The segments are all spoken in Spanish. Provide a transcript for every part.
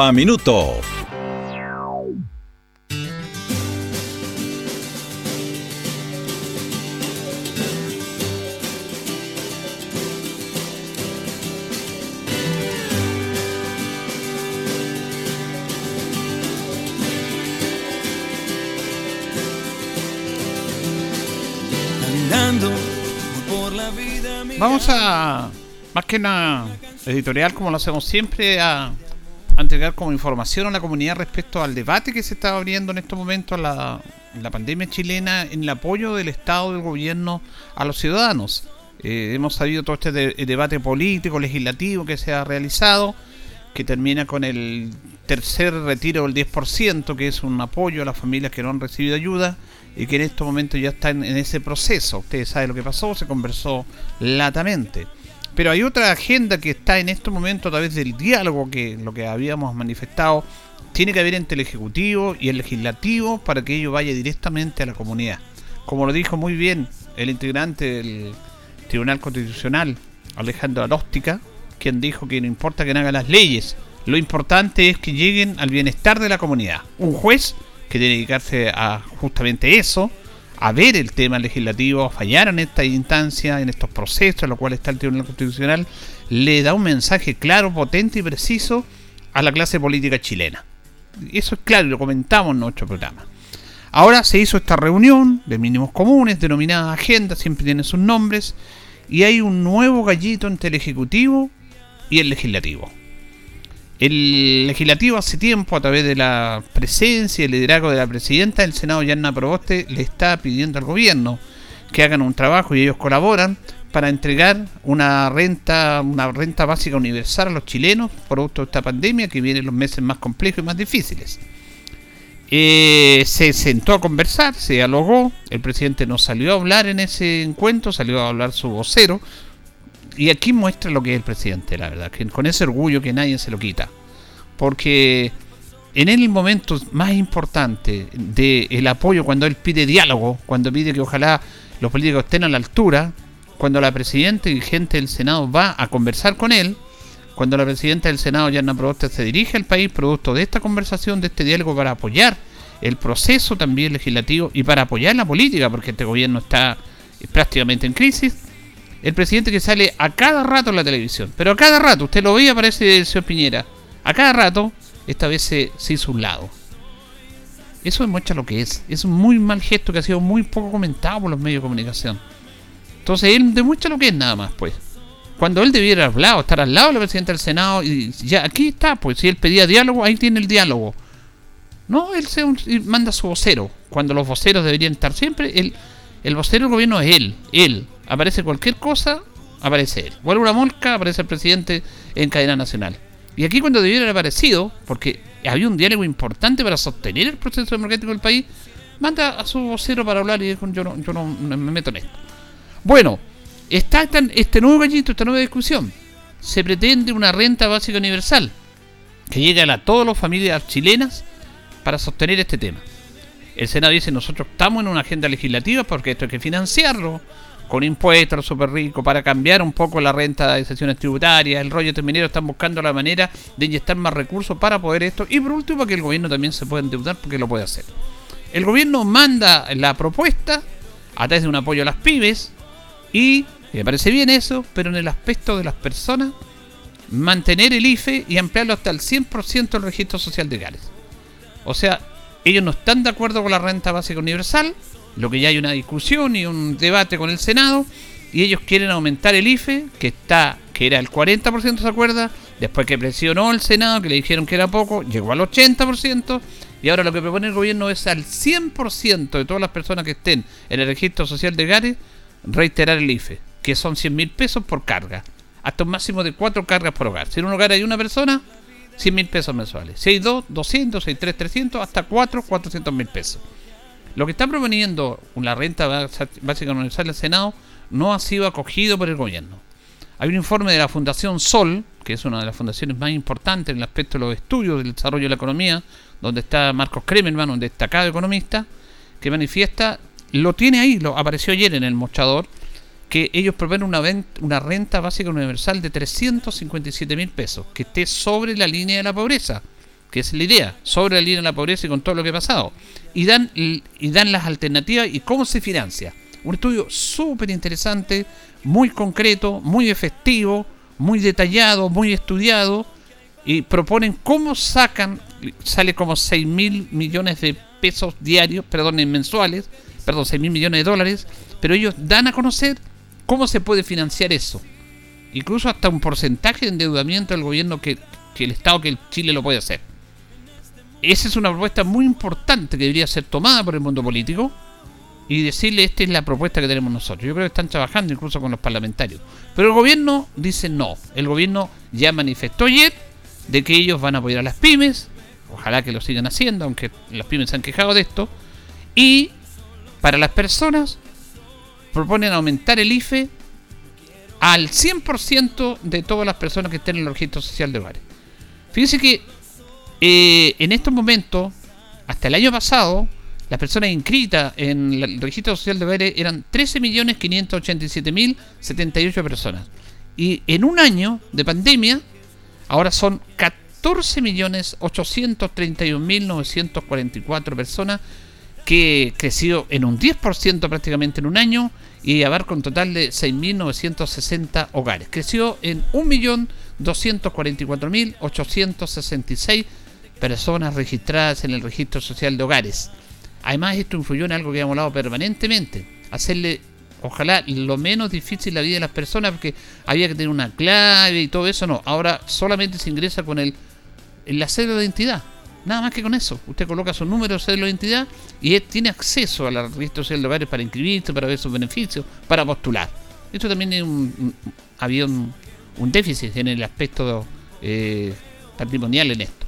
a Minuto. Vamos a, más que una editorial como lo hacemos siempre, a, entregar como información a la comunidad respecto al debate que se está abriendo en estos momentos la, la pandemia chilena en el apoyo del Estado, del gobierno a los ciudadanos. Eh, hemos sabido todo este debate político, legislativo que se ha realizado, que termina con el tercer retiro del 10%, que es un apoyo a las familias que no han recibido ayuda y que en estos momentos ya están en ese proceso. Ustedes saben lo que pasó, se conversó latamente. Pero hay otra agenda que está en estos momentos a través del diálogo, que lo que habíamos manifestado, tiene que haber entre el Ejecutivo y el Legislativo para que ello vaya directamente a la comunidad. Como lo dijo muy bien el integrante del Tribunal Constitucional, Alejandro Aróstica, quien dijo que no importa que hagan las leyes, lo importante es que lleguen al bienestar de la comunidad. Un juez que tiene que dedicarse a justamente eso, a ver el tema legislativo, fallar en esta instancia, en estos procesos, en los cuales está el Tribunal Constitucional, le da un mensaje claro, potente y preciso a la clase política chilena. Eso es claro, lo comentamos en nuestro programa. Ahora se hizo esta reunión de mínimos comunes, denominada agenda, siempre tiene sus nombres, y hay un nuevo gallito entre el Ejecutivo y el Legislativo. El legislativo hace tiempo, a través de la presencia y el liderazgo de la presidenta del Senado, Yanna Proboste, le está pidiendo al gobierno que hagan un trabajo y ellos colaboran para entregar una renta, una renta básica universal a los chilenos, producto de esta pandemia que viene en los meses más complejos y más difíciles. Eh, se sentó a conversar, se dialogó, el presidente no salió a hablar en ese encuentro, salió a hablar su vocero, y aquí muestra lo que es el presidente, la verdad, que con ese orgullo que nadie se lo quita. Porque en el momento más importante del apoyo, cuando él pide diálogo, cuando pide que ojalá los políticos estén a la altura, cuando la presidenta y gente del Senado va a conversar con él, cuando la presidenta del Senado, Yana Proboste, se dirige al país producto de esta conversación, de este diálogo para apoyar el proceso también legislativo y para apoyar la política, porque este gobierno está prácticamente en crisis, el presidente que sale a cada rato en la televisión. Pero a cada rato, usted lo veía, parece el señor Piñera. A cada rato, esta vez se, hizo un lado. Eso demuestra lo que es. Es un muy mal gesto que ha sido muy poco comentado por los medios de comunicación. Entonces él demuestra lo que es nada más, pues. Cuando él debiera hablar, estar al lado del presidente del Senado, y ya aquí está, pues si él pedía diálogo, ahí tiene el diálogo. No, él se manda su vocero. Cuando los voceros deberían estar siempre, el, el vocero del gobierno es él, él aparece cualquier cosa, aparece él. Vuelve una molca, aparece el presidente en cadena nacional. Y aquí cuando debiera haber aparecido, porque había un diálogo importante para sostener el proceso democrático del país, manda a su vocero para hablar y dijo, yo no, yo no, me meto en esto. Bueno, está este nuevo gallito, esta nueva discusión. Se pretende una renta básica universal que llegue a todas las familias chilenas para sostener este tema. El Senado dice, nosotros estamos en una agenda legislativa porque esto hay que financiarlo con impuestos los super ricos para cambiar un poco la renta de sesiones tributarias, el rollo terminero, están buscando la manera de inyectar más recursos para poder esto y por último que el gobierno también se pueda endeudar porque lo puede hacer. El gobierno manda la propuesta a través de un apoyo a las pymes y me parece bien eso, pero en el aspecto de las personas, mantener el IFE y ampliarlo hasta el 100% del registro social de Gales. O sea, ellos no están de acuerdo con la renta básica universal, lo que ya hay una discusión y un debate con el Senado, y ellos quieren aumentar el IFE, que está que era el 40%, ¿se acuerda? Después que presionó el Senado, que le dijeron que era poco, llegó al 80%, y ahora lo que propone el gobierno es al 100% de todas las personas que estén en el registro social de Gare, reiterar el IFE, que son 100 mil pesos por carga. hasta un máximo de cuatro cargas por hogar. Si en un hogar hay una persona, 100 mil pesos mensuales. Si hay dos, 200, si hay tres, 300, hasta cuatro, 400 mil pesos. Lo que está proponiendo una renta básica universal del Senado no ha sido acogido por el gobierno. Hay un informe de la Fundación Sol, que es una de las fundaciones más importantes en el aspecto de los estudios del desarrollo de la economía, donde está Marcos Kremerman, un destacado economista, que manifiesta, lo tiene ahí, lo apareció ayer en el mostrador, que ellos proponen una, una renta básica universal de 357 mil pesos, que esté sobre la línea de la pobreza, que es la idea, sobre la línea de la pobreza y con todo lo que ha pasado. Y dan, y dan las alternativas y cómo se financia. Un estudio súper interesante, muy concreto, muy efectivo, muy detallado, muy estudiado, y proponen cómo sacan, sale como 6 mil millones de pesos diarios, perdón, mensuales, perdón, 6 mil millones de dólares, pero ellos dan a conocer cómo se puede financiar eso. Incluso hasta un porcentaje de endeudamiento del gobierno que, que el Estado, que el Chile lo puede hacer. Esa es una propuesta muy importante que debería ser tomada por el mundo político y decirle esta es la propuesta que tenemos nosotros. Yo creo que están trabajando incluso con los parlamentarios. Pero el gobierno dice no. El gobierno ya manifestó ayer de que ellos van a apoyar a las pymes. Ojalá que lo sigan haciendo, aunque las pymes se han quejado de esto. Y para las personas proponen aumentar el IFE al 100% de todas las personas que estén en el registro social de hogares. Fíjense que eh, en estos momentos, hasta el año pasado, las personas inscritas en el registro social de hogares eran 13.587.078 personas. Y en un año de pandemia, ahora son 14.831.944 personas, que creció en un 10% prácticamente en un año y abarca un total de 6.960 hogares. Creció en 1.244.866 personas registradas en el registro social de hogares. Además, esto influyó en algo que hemos hablado permanentemente, hacerle, ojalá, lo menos difícil la vida de las personas, porque había que tener una clave y todo eso, no. Ahora solamente se ingresa con el, la cédula de identidad. Nada más que con eso. Usted coloca su número de cédula de identidad y tiene acceso al registro social de hogares para inscribirse, para ver sus beneficios, para postular. Esto también había un, déficit en el aspecto eh, patrimonial en esto.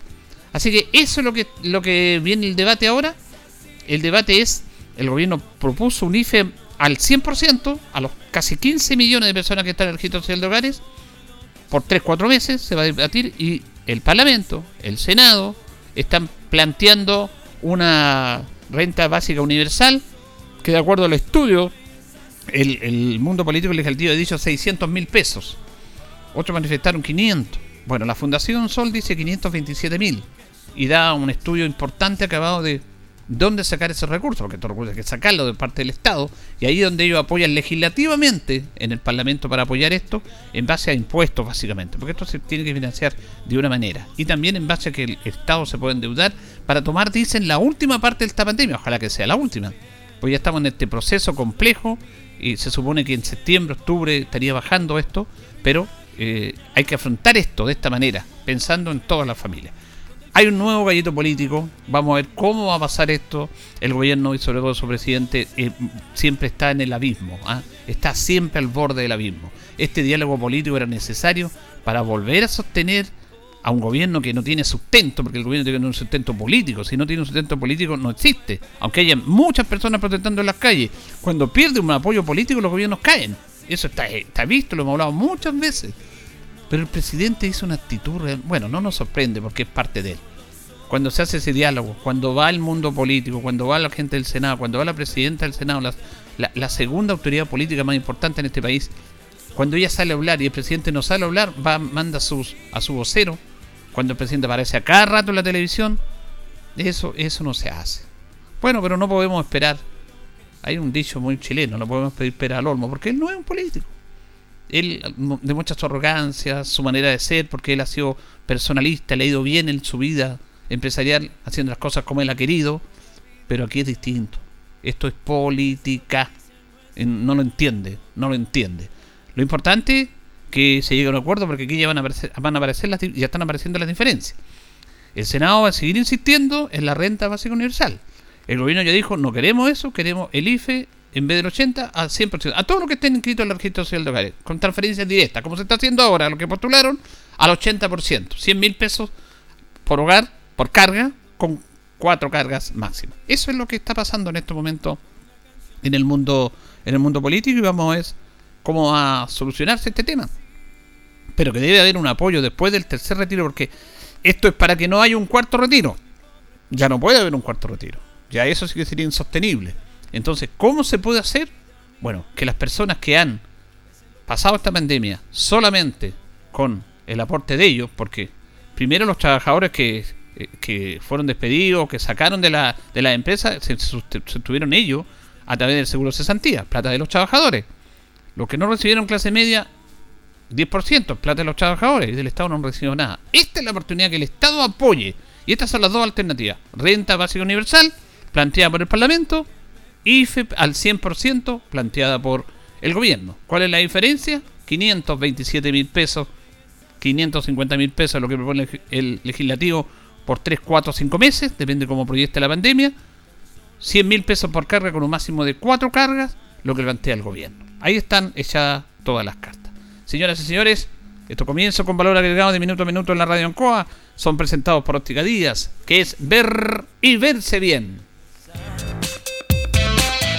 Así que eso es lo que, lo que viene el debate ahora el debate es, el gobierno propuso un IFE al 100% a los casi 15 millones de personas que están en el registro social de hogares, por 3-4 meses se va a debatir y el Parlamento, el Senado, están planteando una renta básica universal que de acuerdo al estudio, el, mundo político legislativo ha dicho 600 mil pesos. Otros manifestaron 500. Bueno, la Fundación Sol dice 527 mil y da un estudio importante acabado de dónde sacar esos recursos, porque estos recursos que sacarlos de parte del Estado, y ahí donde ellos apoyan legislativamente en el Parlamento para apoyar esto, en base a impuestos básicamente, porque esto se tiene que financiar de una manera, y también en base a que el Estado se puede endeudar para tomar, dicen, la última parte de esta pandemia, ojalá que sea la última, pues ya estamos en este proceso complejo, y se supone que en septiembre, octubre estaría bajando esto, pero eh, hay que afrontar esto de esta manera, pensando en todas las familias. Hay un nuevo gallito político, vamos a ver cómo va a pasar esto. El gobierno y sobre todo su presidente eh, siempre está en el abismo, ¿ah? está siempre al borde del abismo. Este diálogo político era necesario para volver a sostener a un gobierno que no tiene sustento, porque el gobierno tiene un sustento político. Si no tiene un sustento político, no existe. Aunque haya muchas personas protestando en las calles, cuando pierde un apoyo político, los gobiernos caen. Eso está visto, lo hemos hablado muchas veces. Pero el presidente hizo una actitud real. Bueno, no nos sorprende porque es parte de él. Cuando se hace ese diálogo, cuando va el mundo político, cuando va la gente del Senado, cuando va la presidenta del Senado, la, segunda autoridad política más importante en este país, cuando ella sale a hablar y el presidente no sale a hablar, va, manda sus, a su vocero. Cuando el presidente aparece a cada rato en la televisión, eso, eso no se hace. Bueno, pero no podemos esperar. Hay un dicho muy chileno, no podemos pedir pera al olmo, porque él no es un político él demuestra su arrogancia, su manera de ser, porque él ha sido personalista, le ha ido bien en su vida empresarial, haciendo las cosas como él ha querido, pero aquí es distinto. Esto es política. No lo entiende, no lo entiende. Lo importante que se llegue a un acuerdo porque aquí ya van a aparecer, van a aparecer las, ya están apareciendo las diferencias. El Senado va a seguir insistiendo en la renta básica universal. El gobierno ya dijo, no queremos eso, queremos el IFE en vez del 80 a 100%. A todos los que estén inscritos en el registro social de hogares, con transferencias directas, como se está haciendo ahora, los que postularon, al 80%. 100 mil pesos por hogar, por carga, con cuatro cargas máximas. Eso es lo que está pasando en este momento en el mundo, en el mundo político y vamos a ver cómo va a solucionarse este tema. Pero que debe haber un apoyo después del tercer retiro, porque esto es para que no haya un cuarto retiro. Ya no puede haber un cuarto retiro. Ya eso sí que sería insostenible. Entonces, ¿cómo se puede hacer? Bueno, que las personas que han pasado esta pandemia solamente con el aporte de ellos, porque primero los trabajadores que, eh, que fueron despedidos, que sacaron de la, de la empresa, se sostuvieron ellos a través del seguro de cesantía, plata de los trabajadores. Los que no recibieron clase media, 10%, plata de los trabajadores, y del Estado no han recibido nada. Esta es la oportunidad que el Estado apoye. Y estas son las dos alternativas. Renta básica universal, planteada por el Parlamento, IFE al 100%, planteada por el gobierno. ¿Cuál es la diferencia? 527 mil pesos, 550 mil pesos, lo que propone el legislativo por 3, 4, 5 meses, depende cómo proyecte la pandemia. 100 mil pesos por carga con un máximo de 4 cargas, lo que plantea el gobierno. Ahí están echadas todas las cartas. Señoras y señores, esto comienza con valor agregado de minuto a minuto en la radio Ancoa. Son presentados por Óptica Díaz, que es ver y verse bien.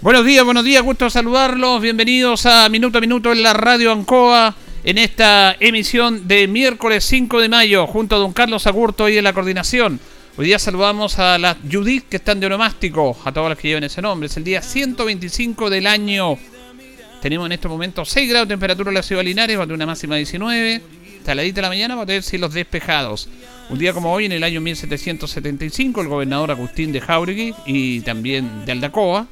Buenos días, buenos días, gusto saludarlos. Bienvenidos a Minuto a Minuto en la Radio Ancoa en esta emisión de miércoles 5 de mayo junto a don Carlos Agurto y en la coordinación. Hoy día saludamos a las Judith que están de onomástico, a todas las que lleven ese nombre. Es el día 125 del año. Tenemos en este momento 6 grados de temperatura en la ciudad de Linares, va a tener una máxima de 19. Taladita de la mañana va a tener cielos despejados. Un día como hoy, en el año 1775, el gobernador Agustín de Jauregui y también de Aldacoa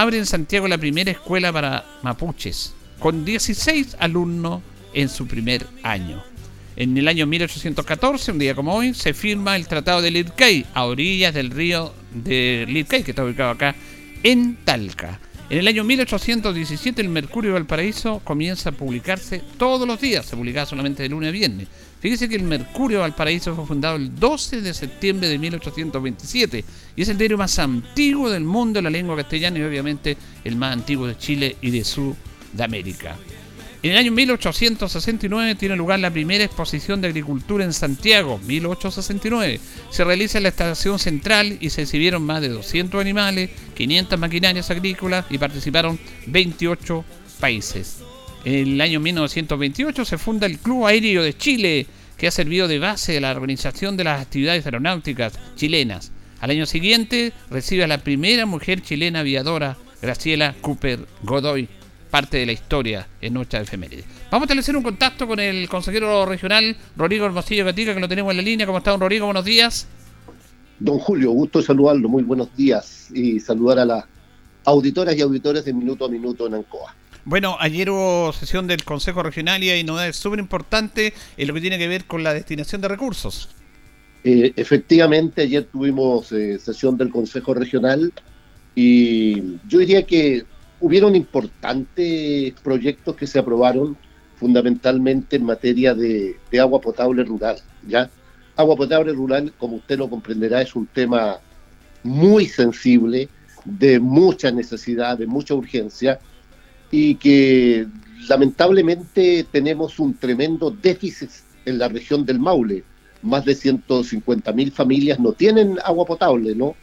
abre en Santiago la primera escuela para mapuches, con 16 alumnos en su primer año. En el año 1814, un día como hoy, se firma el Tratado de Lircay, a orillas del río de Lircay, que está ubicado acá en Talca. En el año 1817 el Mercurio Valparaíso comienza a publicarse todos los días, se publicaba solamente de lunes a viernes. Fíjese que el Mercurio Valparaíso fue fundado el 12 de septiembre de 1827 y es el diario más antiguo del mundo de la lengua castellana y obviamente el más antiguo de Chile y de Sudamérica. En el año 1869 tiene lugar la primera exposición de agricultura en Santiago, 1869. Se realiza en la estación central y se exhibieron más de 200 animales, 500 maquinarias agrícolas y participaron 28 países. En el año 1928 se funda el Club Aéreo de Chile, que ha servido de base de la organización de las actividades aeronáuticas chilenas. Al año siguiente recibe a la primera mujer chilena aviadora, Graciela Cooper Godoy, parte de la historia en nuestra efeméride. Vamos a establecer un contacto con el consejero regional Rodrigo Hermosillo Gatica, que lo tenemos en la línea. ¿Cómo está, don Rodrigo? Buenos días. Don Julio, gusto saludarlo. Muy buenos días y saludar a las auditoras y auditores de Minuto a Minuto en Ancoa. Bueno, ayer hubo sesión del Consejo Regional y hay novedades súper importantes en lo que tiene que ver con la destinación de recursos. Eh, efectivamente, ayer tuvimos eh, sesión del Consejo Regional y yo diría que hubieron importantes proyectos que se aprobaron fundamentalmente en materia de, agua potable rural, ¿ya? Agua potable rural, como usted lo comprenderá, es un tema muy sensible, de mucha necesidad, de mucha urgencia, y que lamentablemente tenemos un tremendo déficit en la región del Maule. Más de 150 mil familias no tienen agua potable, ¿no?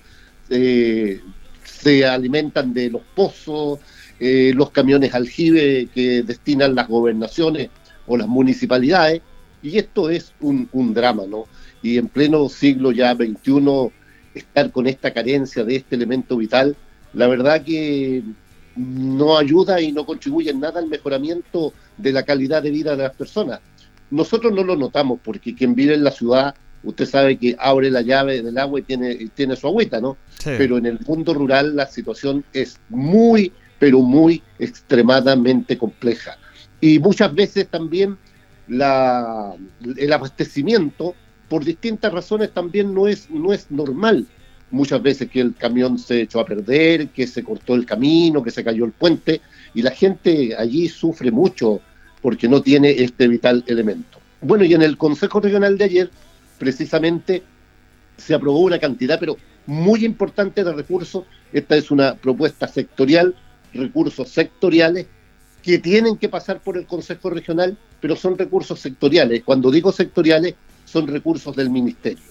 Eh, se alimentan de los pozos, eh, los camiones aljibe que destinan las gobernaciones o las municipalidades, y esto es un, drama, ¿no? Y en pleno siglo ya XXI, estar con esta carencia de este elemento vital, la verdad que no ayuda y no contribuye en nada al mejoramiento de la calidad de vida de las personas. Nosotros no lo notamos porque quien vive en la ciudad usted sabe que abre la llave del agua y tiene, tiene su agüita, ¿no? Pero en el mundo rural la situación es muy, pero muy extremadamente compleja. Y muchas veces también la, el abastecimiento, por distintas razones, también no es, no es normal. Muchas veces que el camión se echó a perder, que se cortó el camino, que se cayó el puente, y la gente allí sufre mucho porque no tiene este vital elemento. Bueno, y en el Consejo Regional de ayer, precisamente, se aprobó una cantidad, pero muy importante de recursos. Esta es una propuesta sectorial, recursos sectoriales que tienen que pasar por el Consejo Regional, pero son recursos sectoriales. Cuando digo sectoriales, son recursos del Ministerio.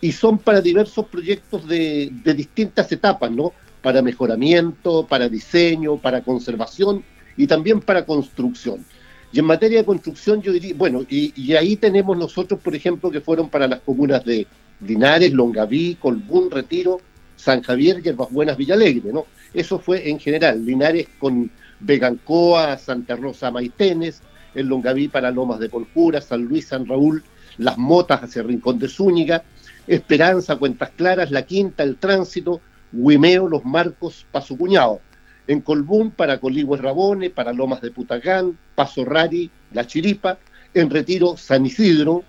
Y son para diversos proyectos de, de distintas etapas, ¿no? Para mejoramiento, para diseño, para conservación y también para construcción. Y en materia de construcción, yo diría, bueno, y, ahí tenemos nosotros, por ejemplo, que fueron para las comunas de Linares, Longaví, Colbún, Retiro, San Javier, Yerbas Buenas, Villalegre, ¿no? Eso fue en general, Linares con Vegancoa, Santa Rosa, Maitenes, el Longaví para Lomas de Polcura, San Luis, San Raúl, Las Motas hacia Rincón de Zúñiga, Esperanza, Cuentas Claras, La Quinta, El Tránsito, Huimeo, Los Marcos, Paso Cuñado. En Colbún para Coligües Rabone, para Lomas de Putacán, Paso Rari, La Chiripa, en Retiro San Isidro,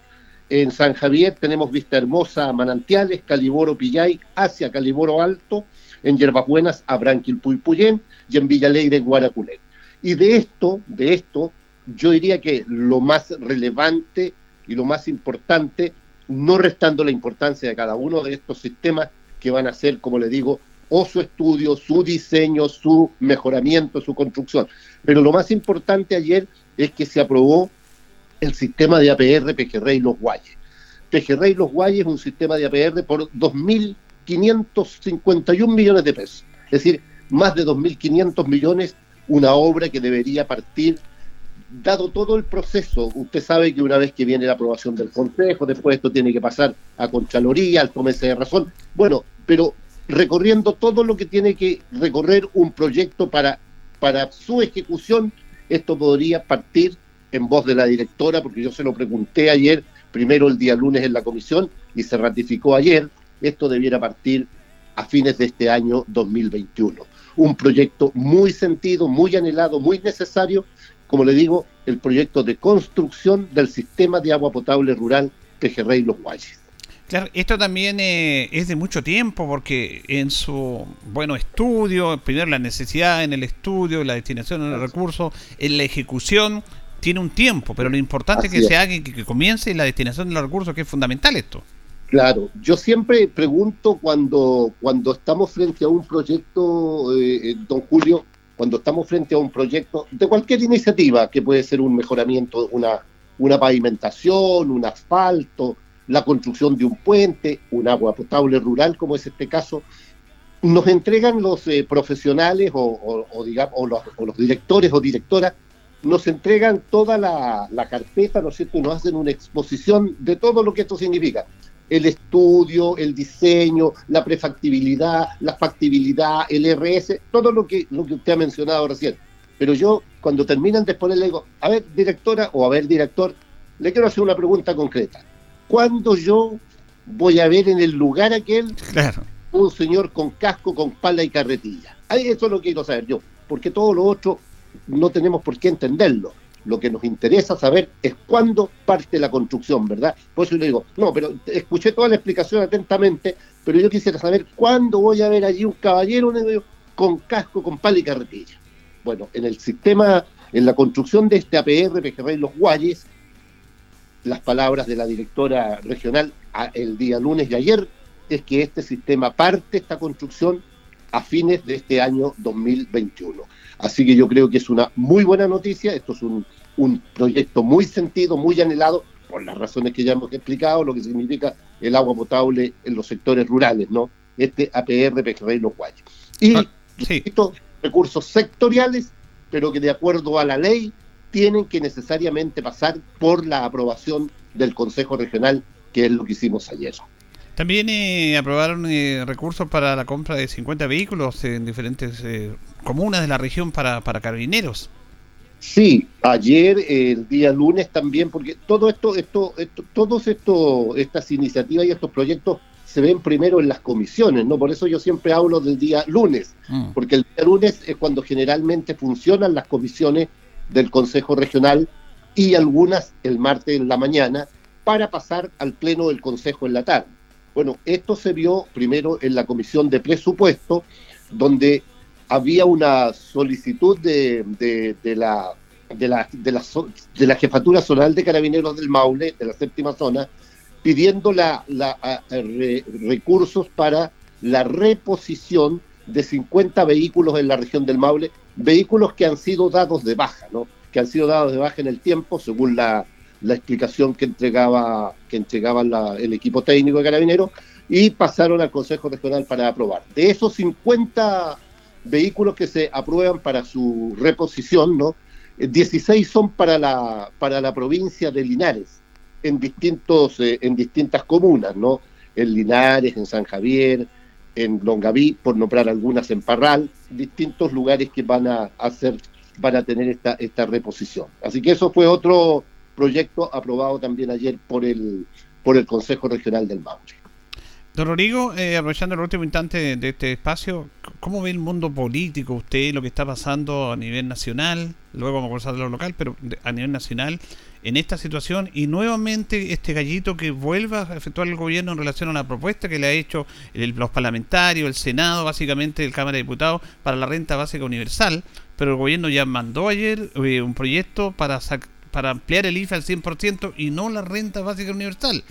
en San Javier tenemos Vista Hermosa, Manantiales, Caliboro Pillay, hacia Caliboro Alto, en Yerbas Buenas, Abranquilpuypuyén y en Villalegre, Guaraculé. Y de esto, de esto, yo diría que lo más relevante y lo más importante, no restando la importancia de cada uno de estos sistemas que van a ser, como le digo, o su estudio, su diseño, su mejoramiento, su construcción. Pero lo más importante ayer es que se aprobó el sistema de APR Pejerrey Los Guayes. Pejerrey Los Guayes es un sistema de APR por 2.551 millones de pesos. Es decir, más de 2.500 millones, una obra que debería partir, dado todo el proceso. Usted sabe que una vez que viene la aprobación del Consejo, después esto tiene que pasar a Contraloría, al Comece de Razón. Bueno, pero recorriendo todo lo que tiene que recorrer un proyecto para, para su ejecución. Esto podría partir en voz de la directora, porque yo se lo pregunté ayer, primero el día lunes en la comisión, y se ratificó ayer. Esto debiera partir a fines de este año 2021. Un proyecto muy sentido, muy anhelado, muy necesario, como le digo, el proyecto de construcción del sistema de agua potable rural Pejerrey Los Guayes. Claro, esto también eh, es de mucho tiempo porque en su bueno estudio, primero la necesidad en el estudio, la destinación de los recursos, en la ejecución tiene un tiempo, pero lo importante es que se haga y que, comience la destinación de los recursos, que es fundamental esto. Claro, yo siempre pregunto cuando, cuando estamos frente a un proyecto, eh, eh, don Julio, cuando estamos frente a un proyecto de cualquier iniciativa, que puede ser un mejoramiento, una, una pavimentación, un asfalto, la construcción de un puente, un agua potable rural, como es este caso, nos entregan los eh, profesionales o, digamos, o los, directores o directoras, nos entregan toda la, carpeta, ¿no es cierto? Y nos hacen una exposición de todo lo que esto significa. El estudio, el diseño, la prefactibilidad, la factibilidad, el RS, todo lo que, lo que usted ha mencionado recién. Pero yo, cuando terminan de exponer, le digo, a ver, directora o a ver, director, le quiero hacer una pregunta concreta ¿Cuándo yo voy a ver en el lugar aquel un señor con casco, con pala y carretilla? Ahí eso lo quiero saber yo, porque todo lo otro no tenemos por qué entenderlo. Lo que nos interesa saber es cuándo parte la construcción, ¿verdad? Por eso le digo, no, pero escuché toda la explicación atentamente, pero yo quisiera saber cuándo voy a ver allí un caballero con casco, con pala y carretilla. Bueno, en el sistema, en la construcción de este APR, Pejerrey Los Guayes, las palabras de la directora regional el día lunes y ayer, es que este sistema parte esta construcción a fines de este año 2021. Así que yo creo que es una muy buena noticia, esto es un, proyecto muy sentido, muy anhelado, por las razones que ya hemos explicado, lo que significa el agua potable en los sectores rurales, ¿no? Este APR Pejerrey Los Guayos. Y ah, estos recursos sectoriales, pero que de acuerdo a la ley tienen que necesariamente pasar por la aprobación del Consejo Regional, que es lo que hicimos ayer. También eh, aprobaron eh, recursos para la compra de 50 vehículos en diferentes eh, comunas de la región para, para carabineros. Sí, ayer, el día lunes también, porque todo esto, esto, esto todos esto, estas iniciativas y estos proyectos se ven primero en las comisiones, ¿no? Por eso yo siempre hablo del día lunes, mm. porque el día lunes es cuando generalmente funcionan las comisiones del Consejo Regional y algunas el martes en la mañana para pasar al Pleno del Consejo en la tarde. Bueno, esto se vio primero en la Comisión de Presupuesto, donde había una solicitud de, de, la, de, la, de, la, de la Jefatura Zonal de Carabineros del Maule, de la séptima zona, pidiendo la, la recursos para la reposición de 50 vehículos en la región del Maule, vehículos que han sido dados de baja, ¿no? que han sido dados de baja en el tiempo, según la, la explicación que entregaba, que entregaba el equipo técnico de Carabineros, y pasaron al Consejo Regional para aprobar. De esos 50 vehículos que se aprueban para su reposición, ¿no? 16 son para la, para la provincia de Linares, en, distintos, eh, en distintas comunas, ¿no? En Linares, en San Javier, en Longaví, por nombrar algunas en Parral, distintos lugares que van a hacer, van a tener esta, esta reposición. Así que eso fue otro proyecto aprobado también ayer por el, por el Consejo Regional del Maule. Don Rodrigo, eh, aprovechando el último instante de este espacio, ¿cómo ve el mundo político usted, lo que está pasando a nivel nacional? Luego vamos a conversar de lo local, pero a nivel nacional, en esta situación y nuevamente este gallito que vuelva a efectuar el gobierno en relación a la propuesta que le ha hecho los parlamentarios, el Senado, básicamente el Cámara de Diputados, para la renta básica universal, pero el gobierno ya mandó ayer eh, un proyecto para, para ampliar el IFE al 100% y no la renta básica universal.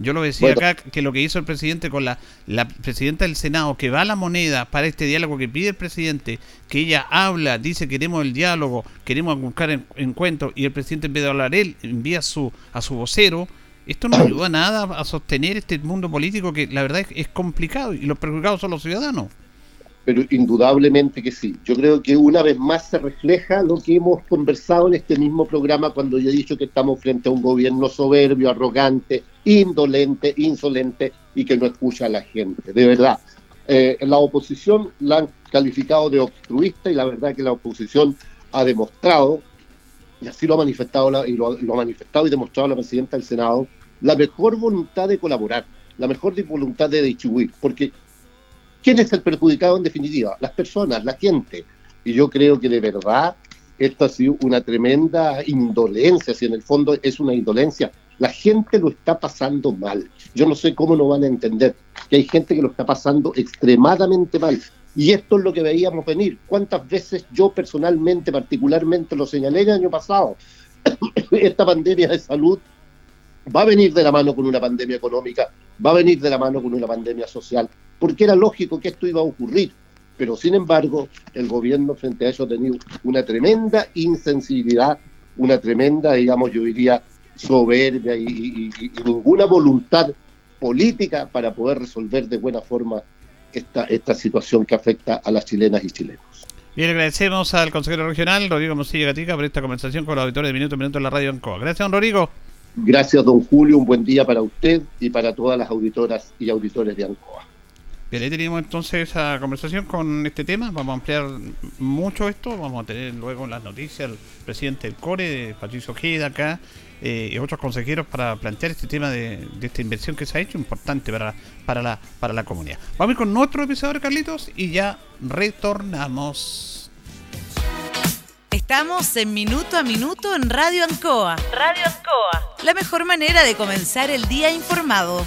Yo lo decía acá que lo que hizo el presidente con la, la presidenta del Senado, que va a la moneda para este diálogo que pide el presidente, que ella habla, dice queremos el diálogo, queremos buscar en, encuentros, y el presidente en vez de hablar él, envía su, a su vocero. Esto no ayuda nada a sostener este mundo político que la verdad es, es complicado y los perjudicados son los ciudadanos pero indudablemente que sí. Yo creo que una vez más se refleja lo que hemos conversado en este mismo programa cuando yo he dicho que estamos frente a un gobierno soberbio, arrogante, indolente, insolente y que no escucha a la gente, de verdad. Eh, la oposición la han calificado de obstruista y la verdad que la oposición ha demostrado, y así lo ha manifestado, y lo, ha manifestado y demostrado la presidenta del Senado, la mejor voluntad de colaborar, la mejor voluntad de distribuir, porque ¿Quién es el perjudicado en definitiva? Las personas, la gente. Y yo creo que de verdad esto ha sido una tremenda indolencia, si en el fondo es una indolencia. La gente lo está pasando mal. Yo no sé cómo no van a entender que hay gente que lo está pasando extremadamente mal. Y esto es lo que veíamos venir. ¿Cuántas veces yo personalmente, particularmente, lo señalé el año pasado? Esta pandemia de salud va a venir de la mano con una pandemia económica, va a venir de la mano con una pandemia social, porque era lógico que esto iba a ocurrir. Pero sin embargo, el gobierno frente a eso ha tenido una tremenda insensibilidad, una tremenda, digamos, yo diría, soberbia y, ninguna voluntad política para poder resolver de buena forma esta, esta situación que afecta a las chilenas y chilenos. Bien, agradecemos al consejero regional, Rodrigo Mosilla Gatica, por esta conversación con los auditores de Minuto a Minuto en la radio Ancoa. Gracias, don Rodrigo. Gracias, don Julio. Un buen día para usted y para todas las auditoras y auditores de ANCOA. Bien, ahí tenemos entonces esa conversación con este tema. Vamos a ampliar mucho esto. Vamos a tener luego las noticias el presidente del CORE, Patricio Ojeda, acá, eh, y otros consejeros para plantear este tema de, esta inversión que se ha hecho, importante para, para, la, para la comunidad. Vamos a ir con nuestro episodio, Carlitos, y ya retornamos. Estamos en Minuto a Minuto en Radio Ancoa. Radio Ancoa. La mejor manera de comenzar el día informado.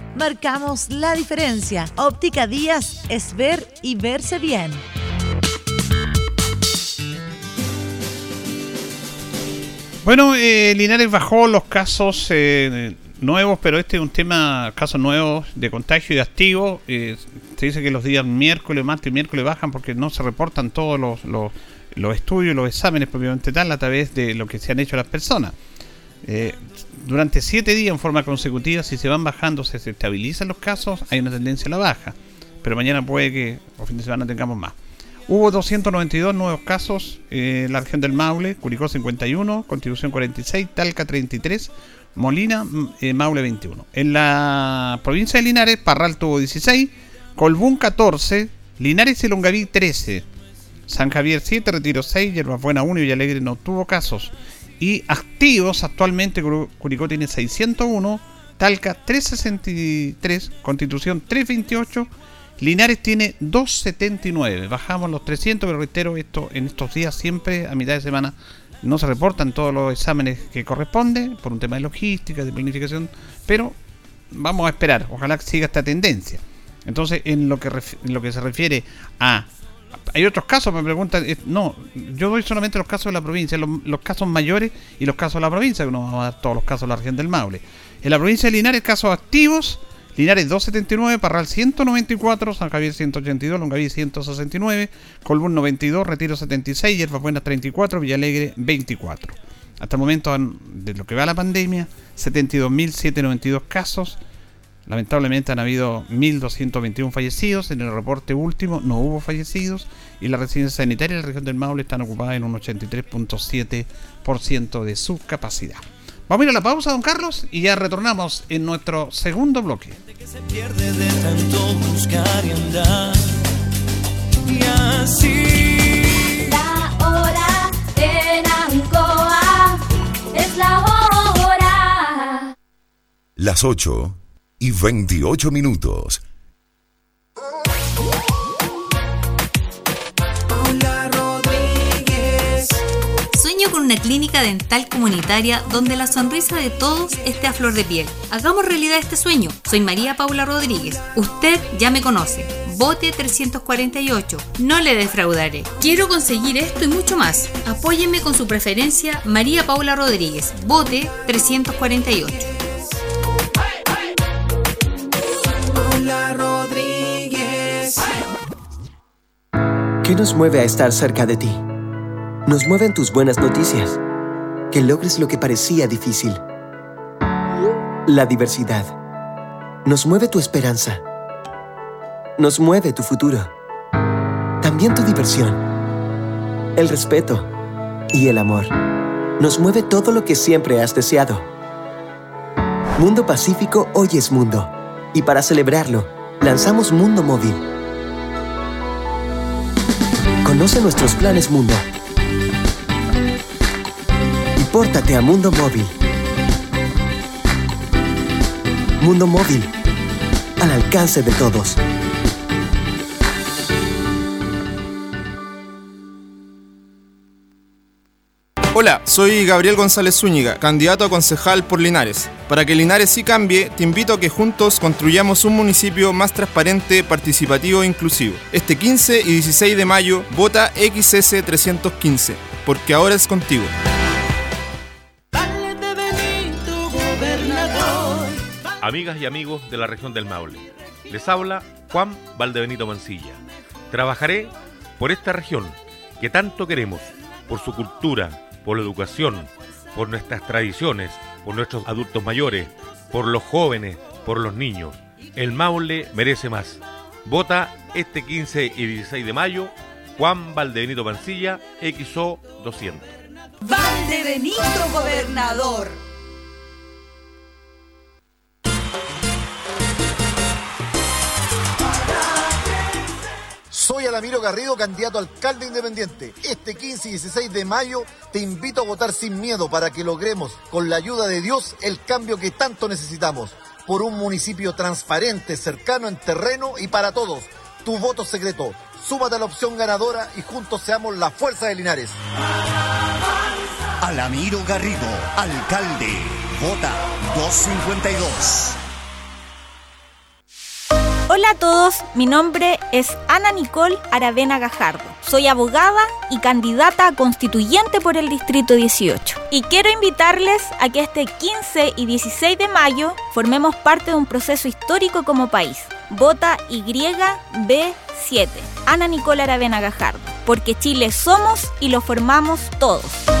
Marcamos la diferencia. Óptica Díaz es ver y verse bien. Bueno, eh, Linares bajó los casos eh, nuevos, pero este es un tema, casos nuevos de contagio y de activo. Eh, se dice que los días miércoles, martes y miércoles bajan porque no se reportan todos los, los, los estudios, los exámenes propiamente tal a través de lo que se han hecho las personas. Durante siete días en forma consecutiva, si se van bajando, se, estabilizan los casos, hay una tendencia a la baja. Pero mañana puede que o fin de semana tengamos más. Hubo 292 nuevos casos en la región del Maule, Curicó 51, Constitución 46, Talca 33, Molina, mm, eh, Maule 21. En la provincia de Linares, Parral tuvo 16, Colbún 14, Linares y Longaví 13, San Javier 7, Retiro 6, Yerbas Buena 1 y Alegre no tuvo casos. Y activos actualmente Curicó tiene 601, Talca 363, Constitución 328, Linares tiene 279. Bajamos los 300, pero reitero, esto en estos días siempre a mitad de semana no se reportan todos los exámenes que corresponden por un tema de logística, de planificación, pero vamos a esperar, ojalá siga esta tendencia. Entonces, en lo que en lo que se refiere a hay otros casos, me preguntan, eh, no, yo doy solamente los casos de la provincia, los, casos mayores y los casos de la provincia, que no vamos a dar todos los casos de la región del Maule. En la provincia de Linares, casos activos, Linares 279, Parral 194, San Javier 182, Longaví 169, Colbún 92, Retiro 76, Hierbas Buenas 34, Villalegre 24. Hasta el momento, de lo que va la pandemia, 72.792 casos. Lamentablemente han habido 1.221 fallecidos. En el reporte último no hubo fallecidos. Y las residencias sanitarias de la región del Maule están ocupadas en un 83.7% de su capacidad. Vamos a ir a la pausa, don Carlos, y ya retornamos en nuestro segundo bloque. que se pierde de tanto buscar y andar. Y así. La hora en Ancoa es la hora. Las 8 y 28 minutos. Paula Rodríguez. Sueño con una clínica dental comunitaria donde la sonrisa de todos esté a flor de piel. Hagamos realidad este sueño. Soy María Paula Rodríguez. Usted ya me conoce. Bote 348. No le defraudaré. Quiero conseguir esto y mucho más. Apóyeme con su preferencia María Paula Rodríguez. Bote 348. Paula Rodríguez. ¿Qué nos mueve a estar cerca de ti? Nos mueven tus buenas noticias. Que logres lo que parecía difícil. La diversidad. Nos mueve tu esperanza. Nos mueve tu futuro. También tu diversión. El respeto. Y el amor. Nos mueve todo lo que siempre has deseado. Mundo Pacífico hoy es mundo. Y para celebrarlo, lanzamos Mundo Móvil. Conoce nuestros planes Mundo. Y pórtate a Mundo Móvil. Mundo Móvil. Al alcance de todos. Hola, soy Gabriel González Zúñiga, candidato a concejal por Linares. Para que Linares sí cambie, te invito a que juntos construyamos un municipio más transparente, participativo e inclusivo. Este 15 y 16 de mayo, vota XS 315, porque ahora es contigo. Amigas y amigos de la región del Maule, les habla Juan Valdebenito Mancilla. Trabajaré por esta región que tanto queremos, por su cultura, por la educación, por nuestras tradiciones, por nuestros adultos mayores, por los jóvenes, por los niños. El Maule merece más. Vota este 15 y 16 de mayo Juan Valdebenito Mancilla, XO 200. Valdebenito Gobernador. Soy Alamiro Garrido, candidato a alcalde independiente. Este 15 y 16 de mayo te invito a votar sin miedo para que logremos, con la ayuda de Dios, el cambio que tanto necesitamos. Por un municipio transparente, cercano en terreno y para todos. Tu voto secreto. súmate a la opción ganadora y juntos seamos la fuerza de Linares. Alamiro Garrido, alcalde. Vota 252. Hola a todos, mi nombre es Ana Nicole Aravena Gajardo. Soy abogada y candidata a constituyente por el Distrito 18. Y quiero invitarles a que este 15 y 16 de mayo formemos parte de un proceso histórico como país. Vota YB7. Ana Nicole Aravena Gajardo. Porque Chile somos y lo formamos todos.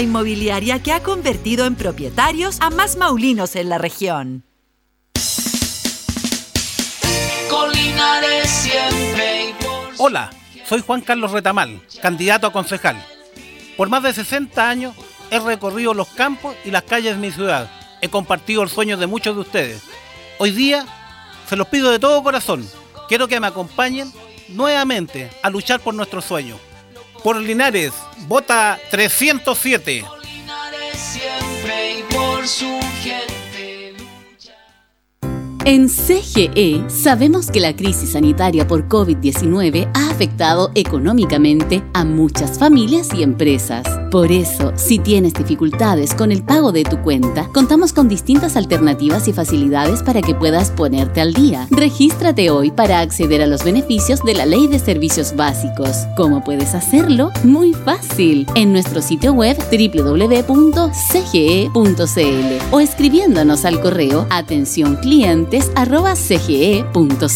inmobiliaria que ha convertido en propietarios a más maulinos en la región. Hola, soy Juan Carlos Retamal, candidato a concejal. Por más de 60 años he recorrido los campos y las calles de mi ciudad. He compartido el sueño de muchos de ustedes. Hoy día se los pido de todo corazón. Quiero que me acompañen nuevamente a luchar por nuestro sueño. Por Linares, vota 307. siempre y por su gente. En CGE sabemos que la crisis sanitaria por COVID-19 ha afectado económicamente a muchas familias y empresas. Por eso, si tienes dificultades con el pago de tu cuenta, contamos con distintas alternativas y facilidades para que puedas ponerte al día. Regístrate hoy para acceder a los beneficios de la Ley de Servicios Básicos. ¿Cómo puedes hacerlo? Muy fácil. En nuestro sitio web www.cge.cl o escribiéndonos al correo atención cge.cl.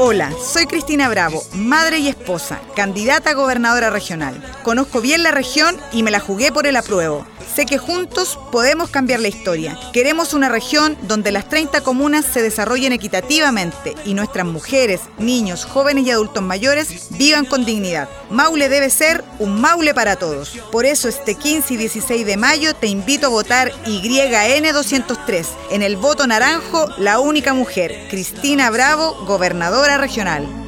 Hola, soy Cristina Bravo, madre y esposa, candidata a gobernadora regional. Conozco bien la región y me la jugué por el apruebo. Sé que juntos podemos cambiar la historia. Queremos una región donde las 30 comunas se desarrollen equitativamente y nuestras mujeres, niños, jóvenes y adultos mayores vivan con dignidad. Maule debe ser un Maule para todos. Por eso este 15 y 16 de mayo te invito a votar YN203. En el voto naranjo, la única mujer, Cristina Bravo, gobernadora regional.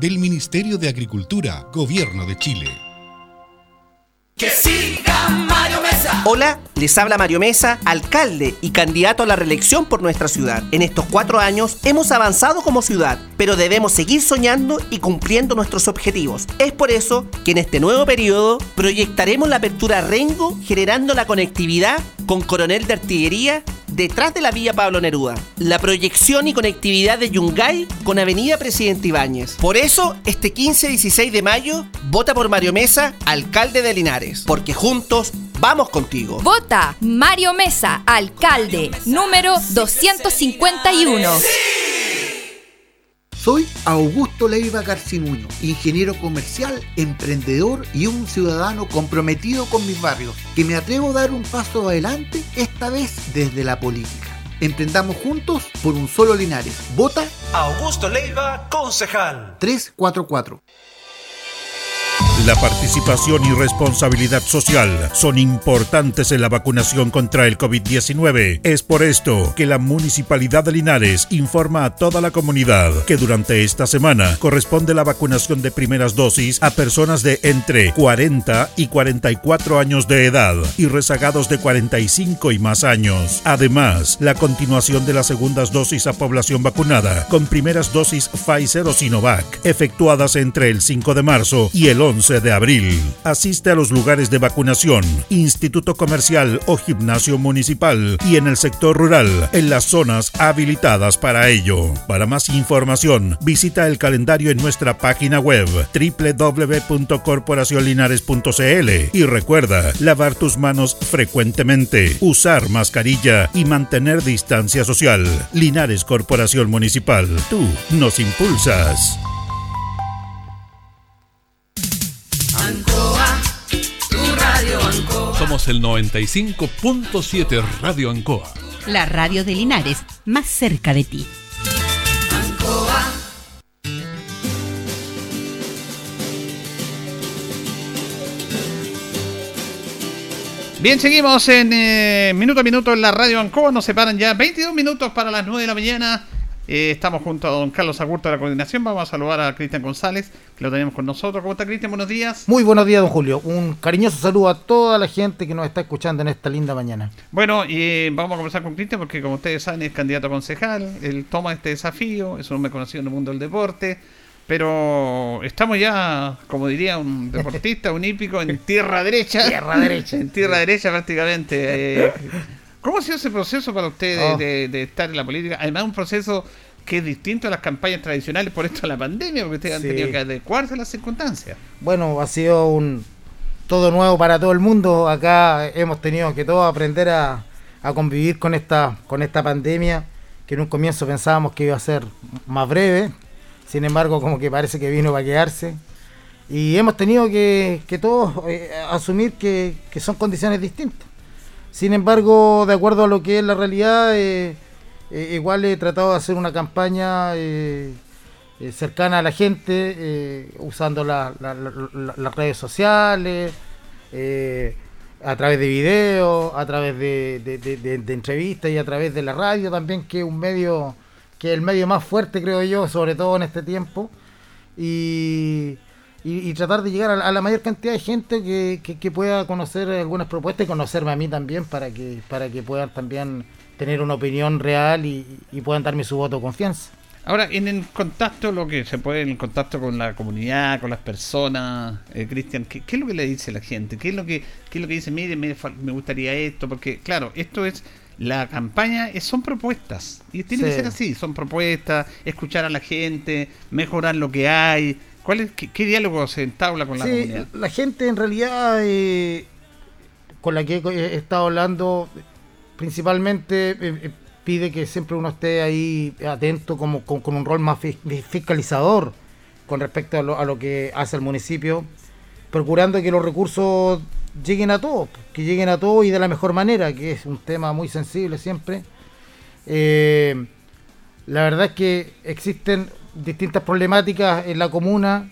del Ministerio de Agricultura, Gobierno de Chile. Hola, les habla Mario Mesa, alcalde y candidato a la reelección por nuestra ciudad. En estos cuatro años hemos avanzado como ciudad, pero debemos seguir soñando y cumpliendo nuestros objetivos. Es por eso que en este nuevo periodo proyectaremos la apertura Rengo generando la conectividad con Coronel de Artillería detrás de la vía Pablo Neruda. La proyección y conectividad de Yungay con Avenida Presidente Ibáñez. Por eso, este 15-16 de mayo, vota por Mario Mesa, alcalde de Linares. Porque juntos vamos contigo. Vota Mario Mesa, alcalde, número 251. Soy Augusto Leiva Garcinuño, ingeniero comercial, emprendedor y un ciudadano comprometido con mis barrios, que me atrevo a dar un paso adelante, esta vez desde la política. Emprendamos juntos por un solo Linares. Vota Augusto Leiva, concejal. 344. La participación y responsabilidad social son importantes en la vacunación contra el COVID-19. Es por esto que la Municipalidad de Linares informa a toda la comunidad que durante esta semana corresponde la vacunación de primeras dosis a personas de entre 40 y 44 años de edad y rezagados de 45 y más años. Además, la continuación de las segundas dosis a población vacunada con primeras dosis Pfizer o Sinovac, efectuadas entre el 5 de marzo y el 11 11 de abril. Asiste a los lugares de vacunación, instituto comercial o gimnasio municipal y en el sector rural, en las zonas habilitadas para ello. Para más información, visita el calendario en nuestra página web www.corporacionlinares.cl y recuerda lavar tus manos frecuentemente, usar mascarilla y mantener distancia social. Linares Corporación Municipal, tú nos impulsas. El 95.7 Radio Ancoa. La radio de Linares, más cerca de ti. Ancoa. Bien, seguimos en eh, minuto a minuto en la radio Ancoa. Nos separan ya 22 minutos para las 9 de la mañana. Eh, estamos junto a don Carlos Agurto de la coordinación. Vamos a saludar a Cristian González, que lo tenemos con nosotros. ¿Cómo está Cristian? Buenos días. Muy buenos días, don Julio. Un cariñoso saludo a toda la gente que nos está escuchando en esta linda mañana. Bueno, y eh, vamos a conversar con Cristian porque como ustedes saben es candidato a concejal. Él toma este desafío, es un hombre conocido en el mundo del deporte. Pero estamos ya, como diría un deportista, un hípico, en tierra derecha. Tierra derecha. en tierra derecha prácticamente. Eh, ¿Cómo ha sido ese proceso para usted de, Oh. de- de estar en la política? Además, un proceso que es distinto a las campañas tradicionales por esto de la pandemia, porque ustedes Sí. han tenido que adecuarse a las circunstancias. Bueno, ha sido un todo nuevo para todo el mundo. Acá hemos tenido que todos aprender a, a convivir con esta, con esta pandemia, que en un comienzo pensábamos que iba a ser más breve. Sin embargo, como que parece que vino para quedarse. Y hemos tenido que, que todos eh, asumir que, que son condiciones distintas. Sin embargo, de acuerdo a lo que es la realidad, eh, eh, igual he tratado de hacer una campaña eh, cercana a la gente, usando la- la- la- la- las redes sociales, a través de videos, a través de entrevistas y a través de la radio también, que es un medio, que es el medio más fuerte, creo yo, sobre todo en este tiempo. Y, y- y tratar de llegar a la, a la mayor cantidad de gente que, que- que pueda conocer algunas propuestas y conocerme a mí también para que, para que puedan también tener una opinión real y, y puedan darme su voto de confianza. Ahora, en el contacto, lo que se puede, en el contacto con la comunidad, con las personas, eh, Cristian, ¿qué, qué es lo que le dice la gente? ¿Qué es lo que, qué es lo que dice? Mire, me, me gustaría esto, porque claro, esto es, la campaña es, son propuestas, y tiene que ser así, son propuestas, escuchar a la gente, mejorar lo que hay. ¿Cuál es, qué, qué diálogo se entabla con la Sí, comunidad? la gente en realidad eh, con la que he estado hablando principalmente eh, eh, pide que siempre uno esté ahí atento como con, con un rol más fis- fiscalizador con respecto a lo, a lo que hace el municipio, procurando que los recursos lleguen a todos, que lleguen a todos y de la mejor manera, que es un tema muy sensible siempre. Eh, la verdad es que existen distintas problemáticas en la comuna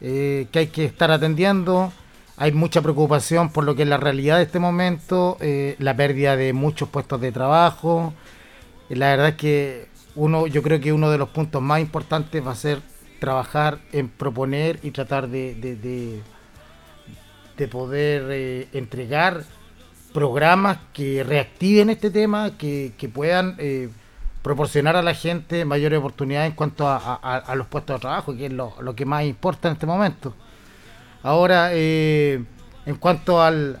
eh, que hay que estar atendiendo. Hay mucha preocupación por lo que es la realidad de este momento, eh, la pérdida de muchos puestos de trabajo. La verdad es que uno, yo creo que uno de los puntos más importantes va a ser trabajar en proponer y tratar de, de- de- de poder eh, entregar programas que reactiven este tema, que, que puedan proporcionar a la gente mayores oportunidades en cuanto a, los puestos de trabajo, que es lo, que más importa en este momento. Ahora, eh, en cuanto al,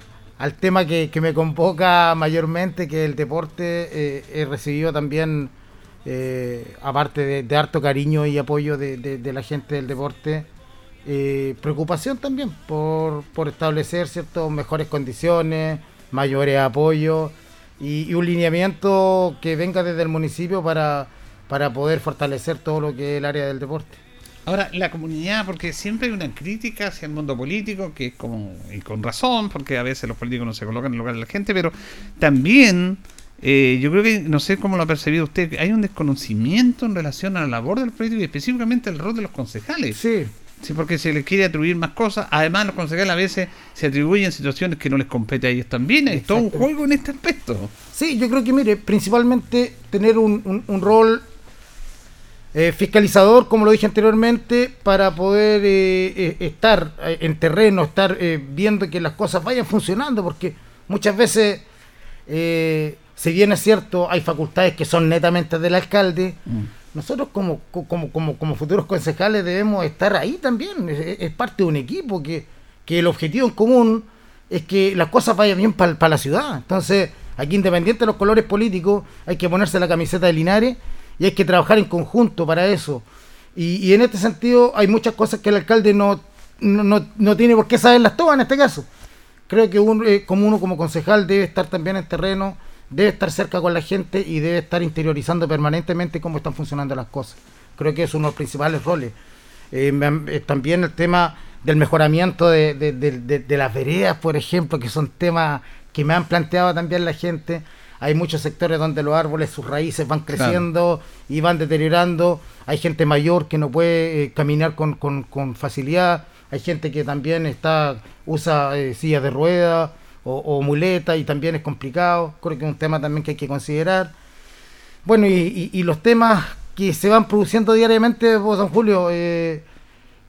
tema que, me convoca mayormente, que el deporte, eh, he recibido también, eh, aparte de, harto cariño y apoyo de, la gente del deporte, preocupación también por, establecer ciertas mejores condiciones, mayores apoyos y, y un lineamiento que venga desde el municipio para, para poder fortalecer todo lo que es el área del deporte. Ahora, la comunidad, porque siempre hay una crítica hacia el mundo político, que es como, y con razón, porque a veces los políticos no se colocan en el lugar de la gente, pero también, eh, yo creo que, no sé cómo lo ha percibido usted, hay un desconocimiento en relación a la labor del político y específicamente el rol de los concejales. Sí. Sí, porque se les quiere atribuir más cosas. Además, los concejales a veces se atribuyen situaciones que no les compete a ellos también. Hay todo un juego en este aspecto. Sí, yo creo que, mire, principalmente tener un, un- un rol eh, fiscalizador, como lo dije anteriormente, para poder eh, eh, estar eh, en terreno, estar eh, viendo que las cosas vayan funcionando, porque muchas veces, eh, si bien es cierto, hay facultades que son netamente del alcalde, nosotros como, futuros concejales debemos estar ahí también, es, parte de un equipo que, el objetivo en común es que las cosas vayan bien para la ciudad. Entonces, aquí independiente de los colores políticos, hay que ponerse la camiseta de Linares y hay que trabajar en conjunto para eso. Y, en este sentido hay muchas cosas que el alcalde no, tiene por qué saberlas todas en este caso. Creo que eh, como uno como concejal debe estar también en terreno, debe estar cerca con la gente y debe estar interiorizando permanentemente cómo están funcionando las cosas. Creo que es uno de los principales roles. Eh, eh, también el tema del mejoramiento de, de, las veredas, por ejemplo, que son temas que me han planteado también la gente. Hay muchos sectores donde los árboles, sus raíces van creciendo y van deteriorando. Hay gente mayor que no puede caminar con, con, con facilidad hay gente que también está usa eh, sillas de ruedas o, muleta y también es complicado. Creo que es un tema también que hay que considerar. Bueno, y, los temas que se van produciendo diariamente, vos, Don Julio, eh,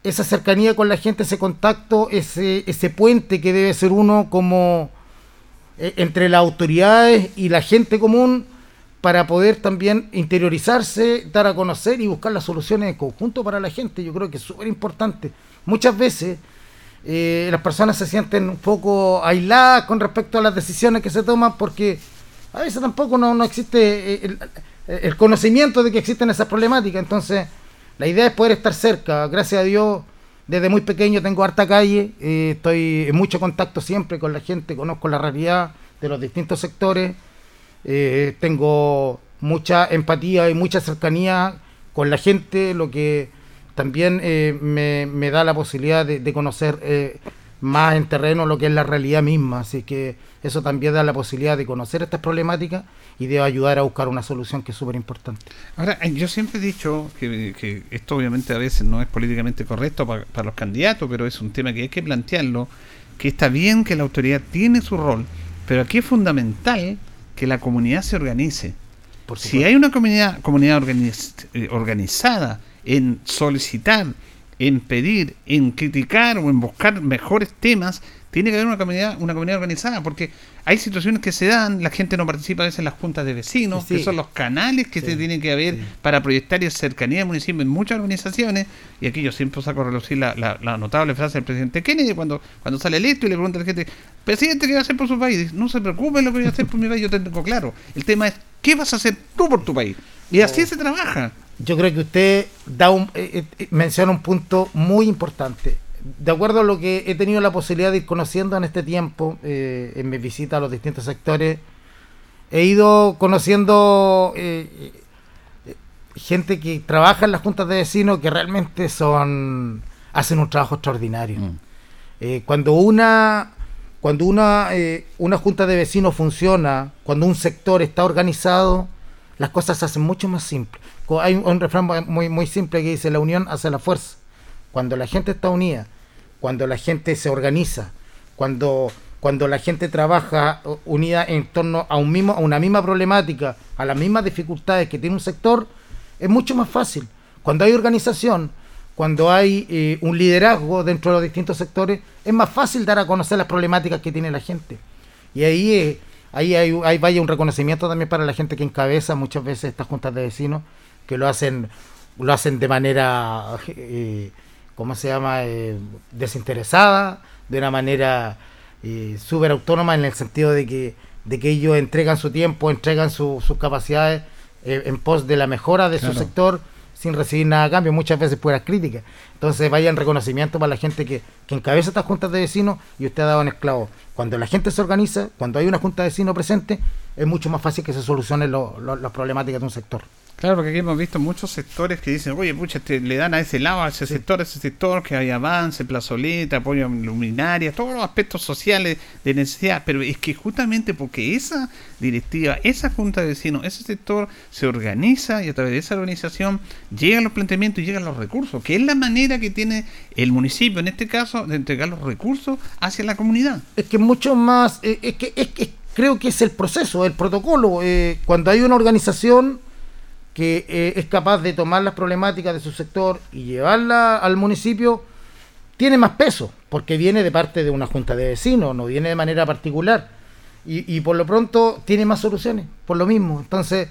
esa cercanía con la gente, ese contacto, ese, ese puente que debe ser uno como eh, entre las autoridades y la gente común para poder también interiorizarse, dar a conocer y buscar las soluciones en conjunto para la gente. Yo creo que es súper importante muchas veces eh, las personas se sienten un poco aisladas con respecto a las decisiones que se toman porque a veces tampoco no, existe eh, el, conocimiento de que existen esas problemáticas. Entonces, la idea es poder estar cerca. Gracias a Dios, desde muy pequeño tengo harta calle, eh, estoy en mucho contacto siempre con la gente, conozco la realidad de los distintos sectores, tengo mucha empatía y mucha cercanía con la gente, lo que también eh, me, da la posibilidad de, conocer eh, más en terreno lo que es la realidad misma. Así que eso también da la posibilidad de conocer estas problemáticas y de ayudar a buscar una solución que es súper importante. Ahora, eh, yo siempre he dicho que, esto obviamente a veces no es políticamente correcto para, los candidatos, pero es un tema que hay que plantearlo, que está bien que la autoridad tiene su rol, pero aquí es fundamental que la comunidad se organice. si hay una comunidad, comunidad organizada, en solicitar, en pedir, en criticar o en buscar mejores temas, tiene que haber una comunidad, una comunidad organizada, porque hay situaciones que se dan, la gente no participa a veces en las juntas de vecinos, que son los canales que se tienen que haber para proyectar y cercanía del municipio en muchas organizaciones, y aquí yo siempre saco a relucir la, la, notable frase del presidente Kennedy cuando, cuando sale electo y le pregunta a la gente, presidente, ¿qué va a hacer por su país? no se preocupe lo que voy a hacer por mi país, yo tengo claro. El tema es, ¿qué vas a hacer tú por tu país? Y así se trabaja yo creo que usted da un, eh, eh, menciona un punto muy importante. De acuerdo a lo que he tenido la posibilidad de ir conociendo en este tiempo, eh, en mis visitas a los distintos sectores, he ido conociendo gente que trabaja en las juntas de vecinos que realmente son hacen un trabajo extraordinario. Mm. cuando una cuando una, una junta de vecinos funciona, cuando un sector está organizado, las cosas se hacen mucho más simples. Hay un, refrán muy, muy simple que dice, la unión hace la fuerza. Cuando la gente está unida, cuando la gente se organiza, cuando, cuando la gente trabaja unida en torno a, un mismo, a una misma problemática, a las mismas dificultades que tiene un sector, es mucho más fácil. Cuando hay organización, cuando hay eh, un liderazgo dentro de los distintos sectores, es más fácil dar a conocer las problemáticas que tiene la gente. Y ahí eh, ahí hay, vaya un reconocimiento también para la gente que encabeza muchas veces estas juntas de vecinos, que lo hacen, lo hacen de manera, eh, ¿cómo se llama?, eh, desinteresada, de una manera eh, súper autónoma en el sentido de que, de que ellos entregan su tiempo, entregan sus capacidades eh, en pos de la mejora de su sector sin recibir nada a cambio, muchas veces puras críticas. Entonces vaya en reconocimiento para la gente que, que encabeza estas juntas de vecinos y usted ha dado un esclavo. Cuando la gente se organiza, cuando hay una junta de vecinos presente, es mucho más fácil que se solucionen las problemáticas de un sector. Claro, porque aquí hemos visto muchos sectores que dicen, oye, pucha, este, le dan a ese lado, a ese sector, a ese sector, que hay avance, plazoleta, apoyo luminaria, todos los aspectos sociales de necesidad, pero es que justamente porque esa directiva, esa junta de vecinos, ese sector se organiza y a través de esa organización llegan los planteamientos y llegan los recursos, que es la manera que tiene el municipio, en este caso, de entregar los recursos hacia la comunidad. Es que mucho más, eh, es, que, es que creo que es el proceso, el protocolo, eh, cuando hay una organización que eh, es capaz de tomar las problemáticas de su sector y llevarla al municipio, tiene más peso, porque viene de parte de una junta de vecinos, no viene de manera particular. Y, por lo pronto tiene más soluciones, por lo mismo. Entonces,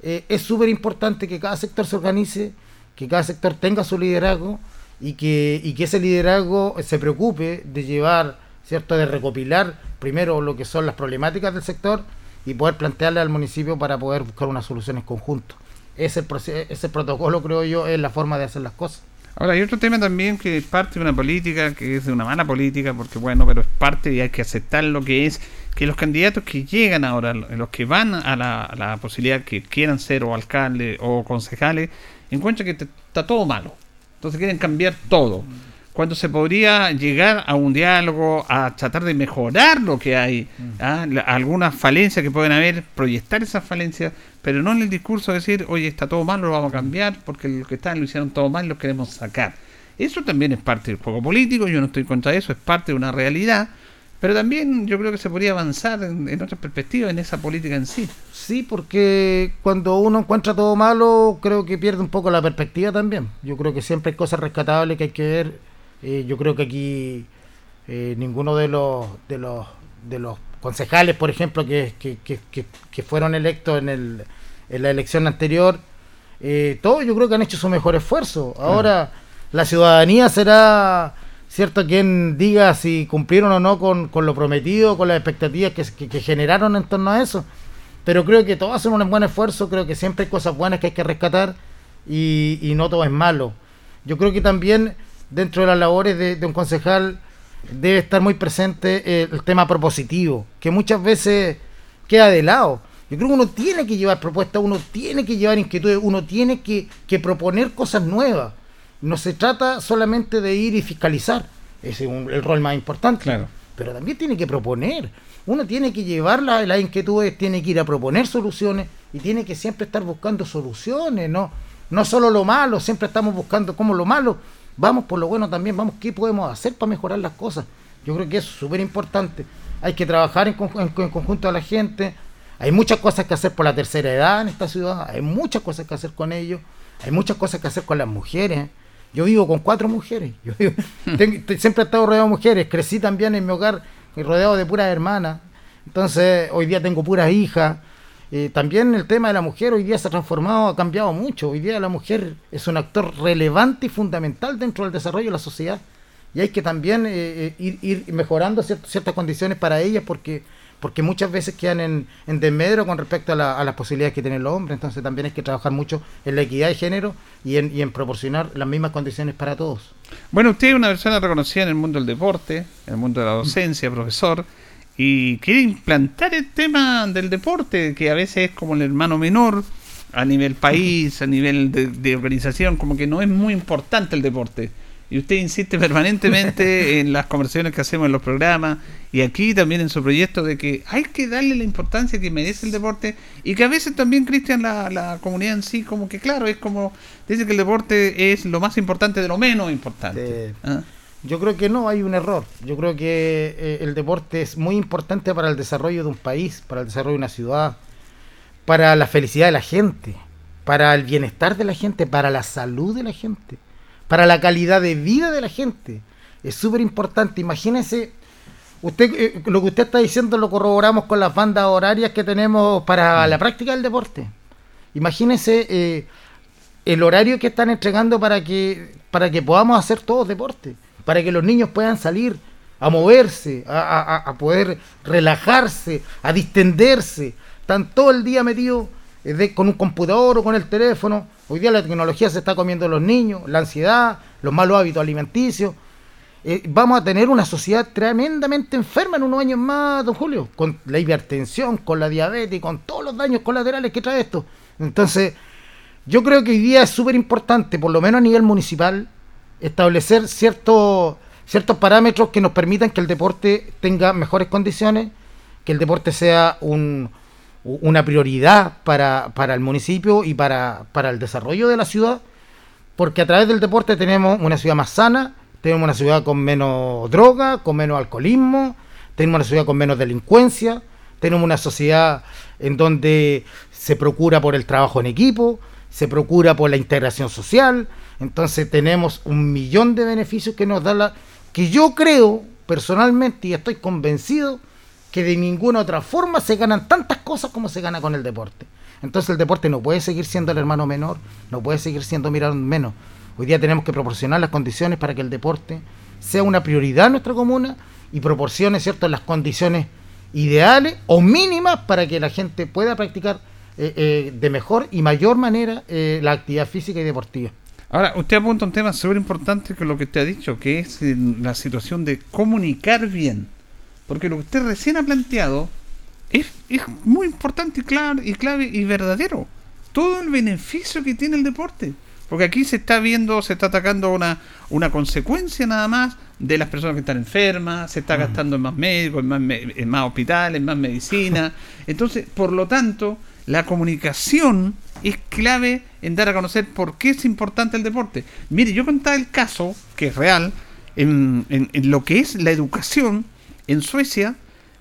eh, es súper importante que cada sector se organice, que cada sector tenga su liderazgo y que, y que ese liderazgo se preocupe de llevar, ¿cierto?, de recopilar primero lo que son las problemáticas del sector y poder plantearle al municipio para poder buscar unas soluciones conjuntas. Ese, ese protocolo, creo yo, es la forma de hacer las cosas. Ahora, hay otro tema también que es parte de una política, que es de una mala política, porque bueno, pero es parte y hay que aceptar lo que es, que los candidatos que llegan ahora, los que van a la, a la posibilidad que quieran ser o alcalde o concejales, encuentran que está todo malo. Entonces quieren cambiar todo. Cuando se podría llegar a un diálogo, a tratar de mejorar lo que hay, ¿ah? La- algunas falencias que pueden haber, proyectar esas falencias, pero no en el discurso decir, oye, está todo mal, lo vamos a cambiar, porque los que están lo hicieron todo mal, lo queremos sacar. Eso también es parte del juego político, yo no estoy contra eso, es parte de una realidad, pero también yo creo que se podría avanzar en, en otras perspectivas en esa política en sí. Sí, porque cuando uno encuentra todo malo, creo que pierde un poco la perspectiva también. Yo creo que siempre hay cosas rescatables que hay que ver. Eh, yo creo que aquí eh, ninguno de los, de los de los concejales, por ejemplo, que, que, que, que- fueron electos en, el, en la elección anterior, eh, todos yo creo que han hecho su mejor esfuerzo. Ahora la ciudadanía será cierto quien diga si cumplieron o no con, con lo prometido, con las expectativas que, que- que generaron en torno a eso. Pero creo que todos hacen un buen esfuerzo, creo que siempre hay cosas buenas que hay que rescatar y, y no todo es malo. Yo creo que también dentro de las labores de, de un concejal debe estar muy presente eh, el tema propositivo, que muchas veces queda de lado. Yo creo que uno tiene que llevar propuestas, uno tiene que llevar inquietudes, uno tiene que, que proponer cosas nuevas. No se trata solamente de ir y fiscalizar, ese es un- el rol más importante. Pero también tiene que proponer. Uno tiene que llevar la- las inquietudes, tiene que ir a proponer soluciones y tiene que siempre estar buscando soluciones, ¿no? No solo lo malo, siempre estamos buscando como lo malo. Vamos por lo bueno también, vamos, ¿qué podemos hacer para mejorar las cosas? Yo creo que eso es súper importante. Hay que trabajar en, conju- en- en conjunto a la gente. Hay muchas cosas que hacer por la tercera edad en esta ciudad. Hay muchas cosas que hacer con ellos. Hay muchas cosas que hacer con las mujeres. Yo vivo con cuatro mujeres. Yo vivo- tengo- te- siempre he estado rodeado de mujeres. Crecí también en mi hogar rodeado de puras hermanas. Entonces, hoy día tengo puras hijas. Eh, también el tema de la mujer hoy día se ha transformado, ha cambiado mucho. Hoy día la mujer es un actor relevante y fundamental dentro del desarrollo de la sociedad. Y hay que también eh, eh, ir, ir mejorando ciert- ciertas condiciones para ellas porque porque muchas veces quedan en, en desmedro con respecto a, la- a las posibilidades que tienen los hombres. Entonces también hay que trabajar mucho en la equidad de género y en, y en proporcionar las mismas condiciones para todos. Bueno, usted es una persona reconocida en el mundo del deporte, en el mundo de la docencia, profesor, y quiere implantar el tema del deporte, que a veces es como el hermano menor a nivel país, a nivel de, de organización, como que no es muy importante el deporte. Y usted insiste permanentemente en las conversaciones que hacemos en los programas y aquí también en su proyecto de que hay que darle la importancia que merece el deporte y que a veces también, Cristian, la, la comunidad en sí, como que claro, es como, dice que el deporte es lo más importante de lo menos importante. Ah. Yo creo que no hay un error. Yo creo que eh, el deporte es muy importante para el desarrollo de un país, para el desarrollo de una ciudad, para la felicidad de la gente, para el bienestar de la gente, para la salud de la gente, para la calidad de vida de la gente. Es súper importante. Imagínese, usted eh, lo que usted está diciendo lo corroboramos con las bandas horarias que tenemos para la práctica del deporte. Imagínese eh, el horario que están entregando para que para que podamos hacer todos deporte, para que los niños puedan salir a moverse, a, poder relajarse, a distenderse. Están todo el día metidos eh, con un computador o con el teléfono. Hoy día la tecnología se está comiendo a los niños, la ansiedad, los malos hábitos alimenticios. Eh, vamos a tener una sociedad tremendamente enferma en unos años más, don Julio, con la hipertensión, con la diabetes, con todos los daños colaterales que trae esto. Entonces, yo creo que hoy día es súper importante, por lo menos a nivel municipal, establecer ciertos ciertos parámetros que nos permitan que el deporte tenga mejores condiciones, que el deporte sea un, una prioridad para, para el municipio y para, para el desarrollo de la ciudad, porque a través del deporte tenemos una ciudad más sana, tenemos una ciudad con menos droga, con menos alcoholismo, tenemos una ciudad con menos delincuencia, tenemos una sociedad en donde se procura por el trabajo en equipo, se procura por la integración social, entonces tenemos un millón de beneficios que nos da la... que yo creo personalmente y estoy convencido que de ninguna otra forma se ganan tantas cosas como se gana con el deporte. Entonces el deporte no puede seguir siendo el hermano menor, no puede seguir siendo mirado menos. Hoy día tenemos que proporcionar las condiciones para que el deporte sea una prioridad en nuestra comuna y proporcione cierto las condiciones ideales o mínimas para que la gente pueda practicar eh, eh, de mejor y mayor manera eh, la actividad física y deportiva. Ahora, usted apunta un tema súper importante que lo que usted ha dicho, que es la situación de comunicar bien. Porque lo que usted recién ha planteado es, es muy importante y claro y clave y verdadero. Todo el beneficio que tiene el deporte. Porque aquí se está viendo, se está atacando una, una consecuencia nada más de las personas que están enfermas, se está gastando en más médicos, en más, me- en más hospitales, en más medicina. Entonces, por lo tanto, la comunicación es clave en dar a conocer por qué es importante el deporte. Mire, yo contaba el caso, que es real, en, en- en lo que es la educación en Suecia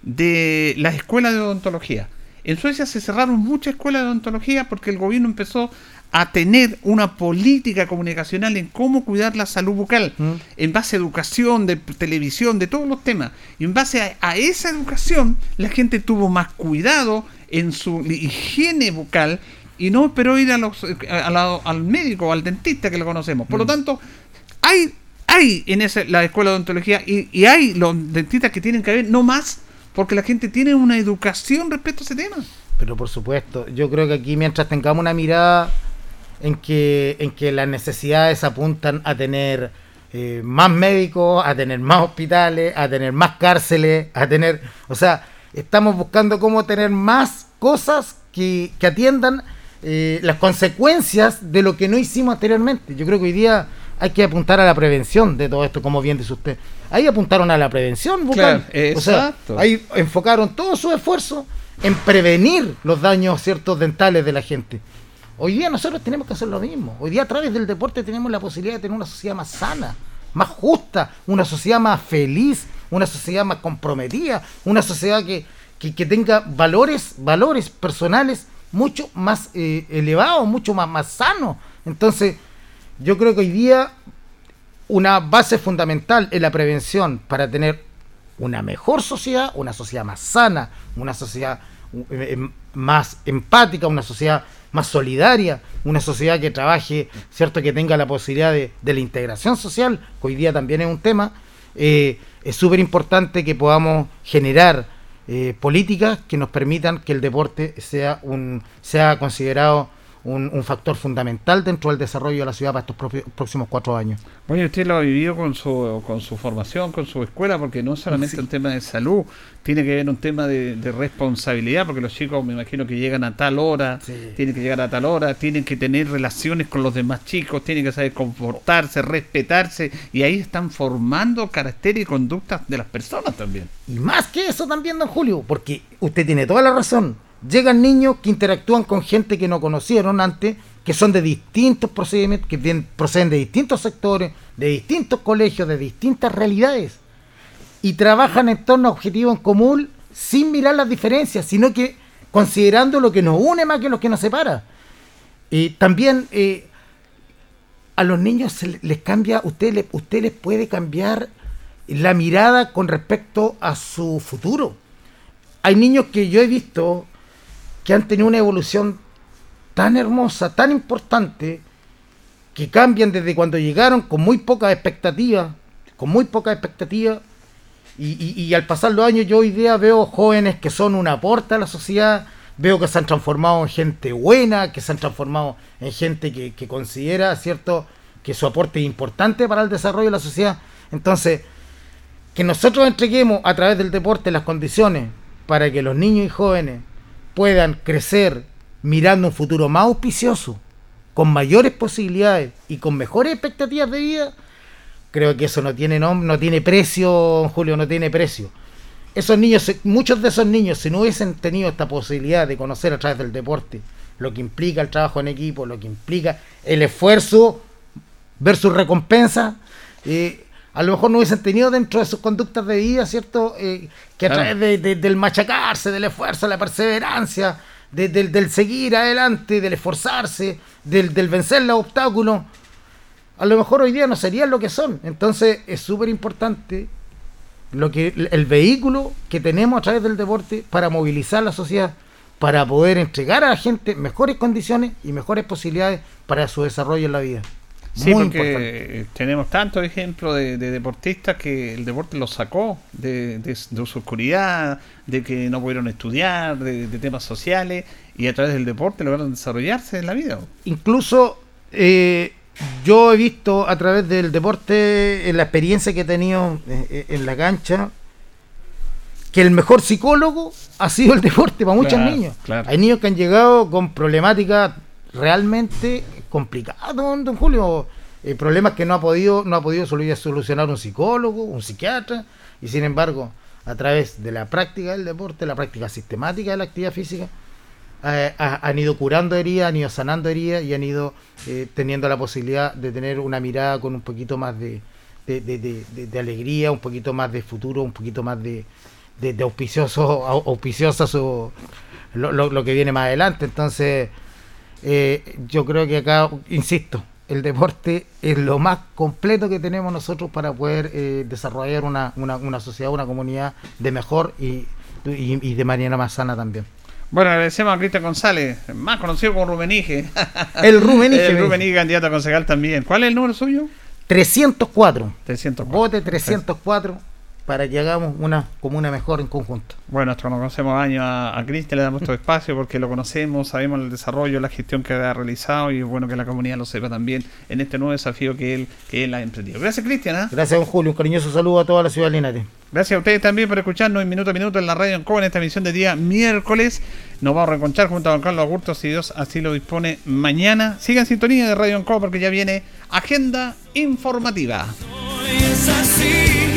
de las escuelas de odontología. En Suecia se cerraron muchas escuelas de odontología porque el gobierno empezó a tener una política comunicacional en cómo cuidar la salud bucal, en base a educación, de televisión, de todos los temas. Y en base a, a esa educación, la gente tuvo más cuidado en su higiene bucal y no esperó ir a los, a la- al médico o al dentista que lo conocemos. Por lo tanto, hay, hay en esa, la escuela de odontología y, y hay los dentistas que tienen que haber, no más, porque la gente tiene una educación respecto a ese tema. Pero por supuesto, yo creo que aquí mientras tengamos una mirada en que, en que las necesidades apuntan a tener eh, más médicos, a tener más hospitales, a tener más cárceles, a tener, o sea, estamos buscando cómo tener más cosas que, que atiendan eh, las consecuencias de lo que no hicimos anteriormente. Yo creo que hoy día hay que apuntar a la prevención de todo esto, como bien dice usted. Ahí apuntaron a la prevención. Claro, o sea, ahí enfocaron todo su esfuerzo en prevenir los daños ciertos dentales de la gente. Hoy día nosotros tenemos que hacer lo mismo. Hoy día a través del deporte tenemos la posibilidad de tener una sociedad más sana, más justa, una sociedad más feliz, una sociedad más comprometida, una sociedad que, que, tenga valores, valores personales mucho más eh, elevados, mucho más, más sanos. Entonces, yo creo que hoy día una base fundamental en la prevención para tener una mejor sociedad, una sociedad más sana, una sociedad eh, em, más empática, una sociedad más solidaria, una sociedad que trabaje, cierto, que tenga la posibilidad de, de la integración social, que hoy día también es un tema, eh, es súper importante que podamos generar eh, políticas que nos permitan que el deporte sea un sea considerado un, un factor fundamental dentro del desarrollo de la ciudad para estos próximos cuatro años. Bueno, usted lo ha vivido con su, con su formación, con su escuela, porque no es solamente Sí. un tema de salud, tiene que ver un tema de, de responsabilidad, porque los chicos me imagino que llegan a tal hora, tienen que llegar a tal hora, tienen que tener relaciones con los demás chicos, tienen que saber comportarse, respetarse, y ahí están formando caracteres y conductas de las personas también. Y más que eso también, don Julio, porque usted tiene toda la razón. Llegan niños que interactúan con gente que no conocieron antes, que son de distintos procedimientos, que proceden de distintos sectores, de distintos colegios, de distintas realidades. Y trabajan en torno a objetivos en común sin mirar las diferencias, sino que considerando lo que nos une más que lo que nos separa. Y también eh, a los niños les cambia, usted, le- usted les puede cambiar la mirada con respecto a su futuro. Hay niños que yo he visto que han tenido una evolución tan hermosa, tan importante, que cambian desde cuando llegaron con muy pocas expectativas, con muy pocas expectativas, y, al pasar los años yo hoy día veo jóvenes que son un aporte a la sociedad, veo que se han transformado en gente buena, que se han transformado en gente que considera, ¿cierto?, que su aporte es importante para el desarrollo de la sociedad. Entonces, que nosotros entreguemos a través del deporte las condiciones para que los niños y jóvenes puedan crecer mirando un futuro más auspicioso, con mayores posibilidades y con mejores expectativas de vida, creo que eso no tiene nom- no tiene precio, Julio, no tiene precio. Esos niños, muchos de esos niños, si no hubiesen tenido esta posibilidad de conocer a través del deporte, lo que implica el trabajo en equipo, lo que implica el esfuerzo versus recompensa, eh, a lo mejor no hubiesen tenido dentro de sus conductas de vida, ¿cierto? Eh, que a Claro. través de- de- del machacarse, del esfuerzo, la perseverancia, de- del, del seguir adelante, del esforzarse, del, del vencer los obstáculos, a lo mejor hoy día no serían lo que son. Entonces es súper importante lo que el, el vehículo que tenemos a través del deporte para movilizar la sociedad, para poder entregar a la gente mejores condiciones y mejores posibilidades para su desarrollo en la vida. Sí, Muy porque importante. tenemos tantos ejemplos de, de deportistas que el deporte los sacó de, de- de su oscuridad, de que no pudieron estudiar, de, temas sociales, y a través del deporte lograron desarrollarse en la vida. Incluso eh, yo he visto a través del deporte, en la experiencia que he tenido eh, en la cancha, que el mejor psicólogo ha sido el deporte para muchos Claro, niños. claro. Hay niños que han llegado con problemáticas realmente complicadas, don, Julio. Problemas que no ha podido no ha podido solu- solucionar un psicólogo, un psiquiatra, y sin embargo, a través de la práctica del deporte, la práctica sistemática de la actividad física, eh, ha- han ido curando heridas, han ido sanando heridas y han ido eh, teniendo la posibilidad de tener una mirada con un poquito más de, de, alegría, un poquito más de futuro, un poquito más de, auspicioso, au- auspiciosa su, lo que viene más adelante. Entonces, eh, yo creo que acá, insisto, el deporte es lo más completo que tenemos nosotros para poder eh, desarrollar una, una, una sociedad, una comunidad de mejor y, y, y de manera más sana también. Bueno, agradecemos a Cristian González, más conocido como Rumenige. El Rumenige, el me Rumenige, candidato a concejal también. ¿Cuál es el número suyo? 304. 304. Vote 304 para que hagamos una comuna mejor en conjunto. Bueno, nosotros nos conocemos años a, a Cristian, le damos todo espacio porque lo conocemos, sabemos el desarrollo, la gestión que ha realizado y es bueno que la comunidad lo sepa también en este nuevo desafío que él, que él ha emprendido. Gracias, Cristian. ¿ah? Gracias, don Julio. Un cariñoso saludo a toda la ciudad de Linares. Gracias a ustedes también por escucharnos en Minuto a Minuto en la radio en Coba en esta emisión de día miércoles. Nos vamos a reencontrar junto a don Carlos Agurto, si Dios así lo dispone, mañana. Sigan en sintonía de Radio Encoba porque ya viene Agenda Informativa. es así.